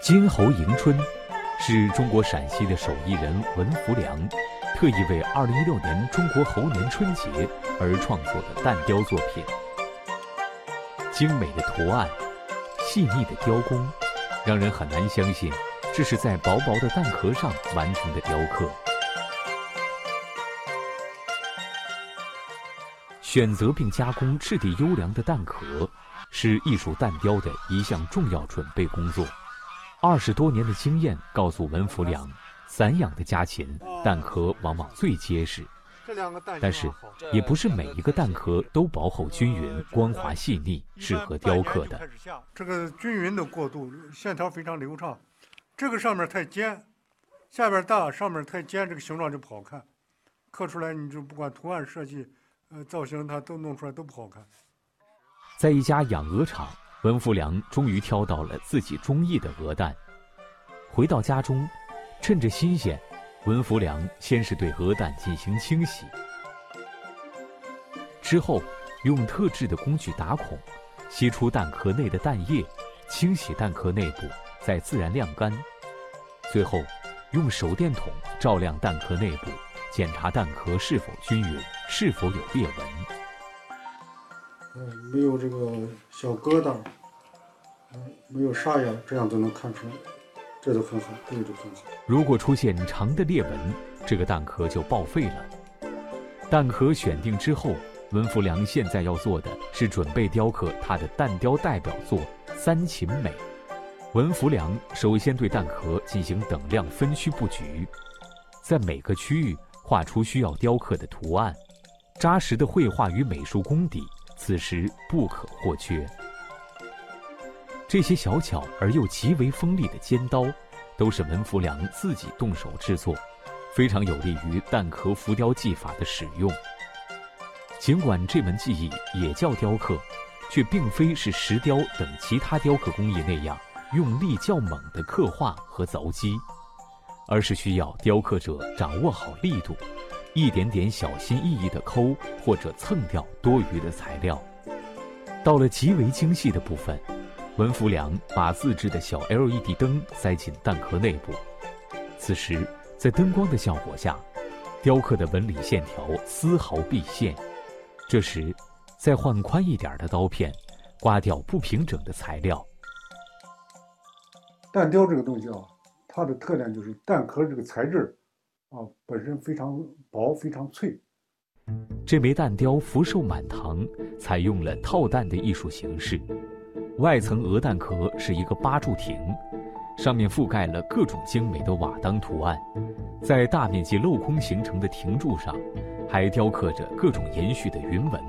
金猴迎春是中国陕西的手艺人文福良特意为2016年中国猴年春节而创作的蛋雕作品。精美的图案，细腻的雕工，让人很难相信这是在薄薄的蛋壳上完成的雕刻。选择并加工质地优良的蛋壳，是艺术蛋雕的一项重要准备工作。二十多年的经验告诉文福良，散养的家禽蛋壳往往最结实。但是，也不是每一个蛋壳都薄厚均匀、光滑细腻，适合雕刻的。这个均匀的过渡，线条非常流畅。这个上面太尖，下边大，上面太尖，这个形状就不好看。刻出来，你就不管图案设计、呃造型，它都弄出来都不好看。在一家养鹅场。文福良终于挑到了自己中意的鹅蛋。回到家中，趁着新鲜，文福良先是对鹅蛋进行清洗，之后用特制的工具打孔，吸出蛋壳内的蛋液，清洗蛋壳内部，再自然晾干。最后，用手电筒照亮蛋壳内部，检查蛋壳是否均匀，是否有裂纹。嗯，没有这个小疙瘩，嗯，没有沙眼，这样都能看出来，这都很好，这个就很好。如果出现长的裂纹，这个蛋壳就报废了。蛋壳选定之后，文福良现在要做的是准备雕刻他的蛋雕代表作三秦美。文福良首先对蛋壳进行等量分区布局，在每个区域画出需要雕刻的图案，扎实的绘画与美术功底。此时不可或缺。这些小巧而又极为锋利的尖刀，都是文福良自己动手制作，非常有利于蛋壳浮雕技法的使用。尽管这门技艺也叫雕刻，却并非是石雕等其他雕刻工艺那样用力较猛的刻画和凿击，而是需要雕刻者掌握好力度。一点点小心翼翼地抠或者蹭掉多余的材料，到了极为精细的部分，文福良把自制的小 LED 灯塞进蛋壳内部。此时，在灯光的效果下，雕刻的纹理线条丝毫毕现。这时，再换宽一点的刀片，刮掉不平整的材料。蛋雕这个东西啊，它的特点就是蛋壳这个材质。啊，本身非常薄，非常脆。这枚蛋雕福寿满堂采用了套蛋的艺术形式，外层鹅蛋壳是一个八柱亭，上面覆盖了各种精美的瓦当图案，在大面积镂空形成的亭柱上，还雕刻着各种延续的云纹。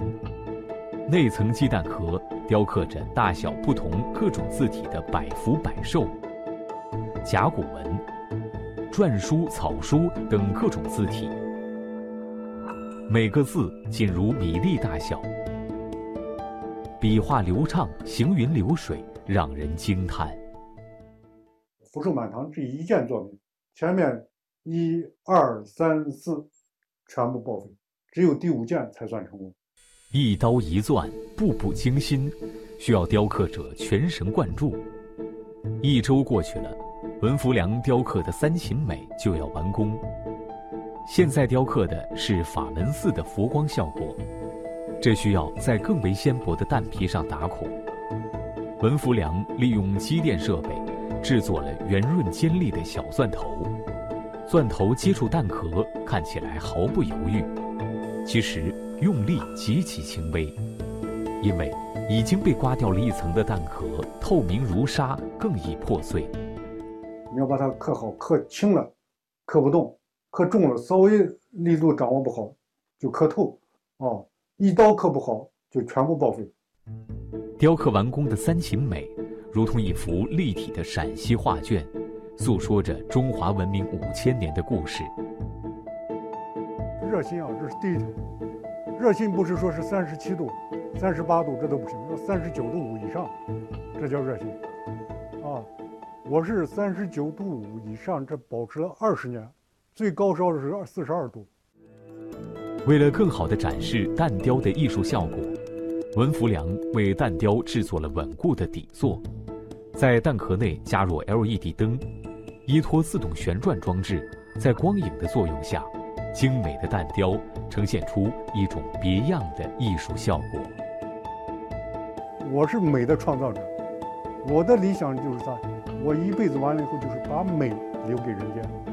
内层鸡蛋壳雕刻着大小不同各种字体的百福百寿、甲骨文。篆书、草书等各种字体，每个字仅如米粒大小，笔画流畅，行云流水，让人惊叹。福寿满堂这一件作品，前面一二三四全部报废，只有第五件才算成功。一刀一钻，步步惊心，需要雕刻者全神贯注。一周过去了。文福良雕刻的三秦美就要完工，现在雕刻的是法门寺的佛光效果，这需要在更为纤薄的蛋皮上打孔。文福良利用机电设备，制作了圆润尖利的小钻头，钻头接触蛋壳看起来毫不犹豫，其实用力极其轻微，因为已经被刮掉了一层的蛋壳透明如纱，更易破碎。你要把它刻好，刻轻了，刻不动；刻重了，稍微力度掌握不好，就刻透。哦，一刀刻不好，就全部报废。雕刻完工的三秦美，如同一幅立体的陕西画卷，诉说着中华文明五千年的故事。热心啊，这是第一条。热心不是说是三十七度、三十八度，这都不行，要三十九度五以上，这叫热心。啊。我是三十九度五以上，这保持了二十年，最高烧的是二四十二度。为了更好地展示蛋雕的艺术效果，文福良为蛋雕制作了稳固的底座，在蛋壳内加入 LED 灯，依托自动旋转装置，在光影的作用下，精美的蛋雕呈现出一种别样的艺术效果。我是美的创造者，我的理想就是啥？我一辈子完了以后，就是把美留给人家。